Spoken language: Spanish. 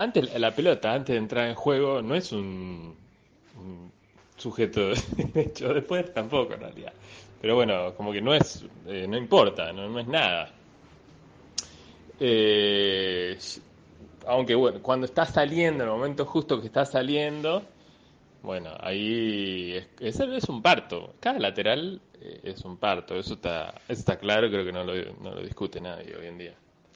Antes, la pelota, antes de entrar en juego, no es un, un sujeto de hecho, después tampoco en realidad. Pero bueno, como que no es, eh, no importa, no, no es nada. Eh, aunque bueno, cuando está saliendo, en el momento justo que está saliendo, bueno, ahí es, es, un parto. Cada lateral eh, es un parto, eso está, eso está claro, creo que no lo, no lo discute nadie hoy en día.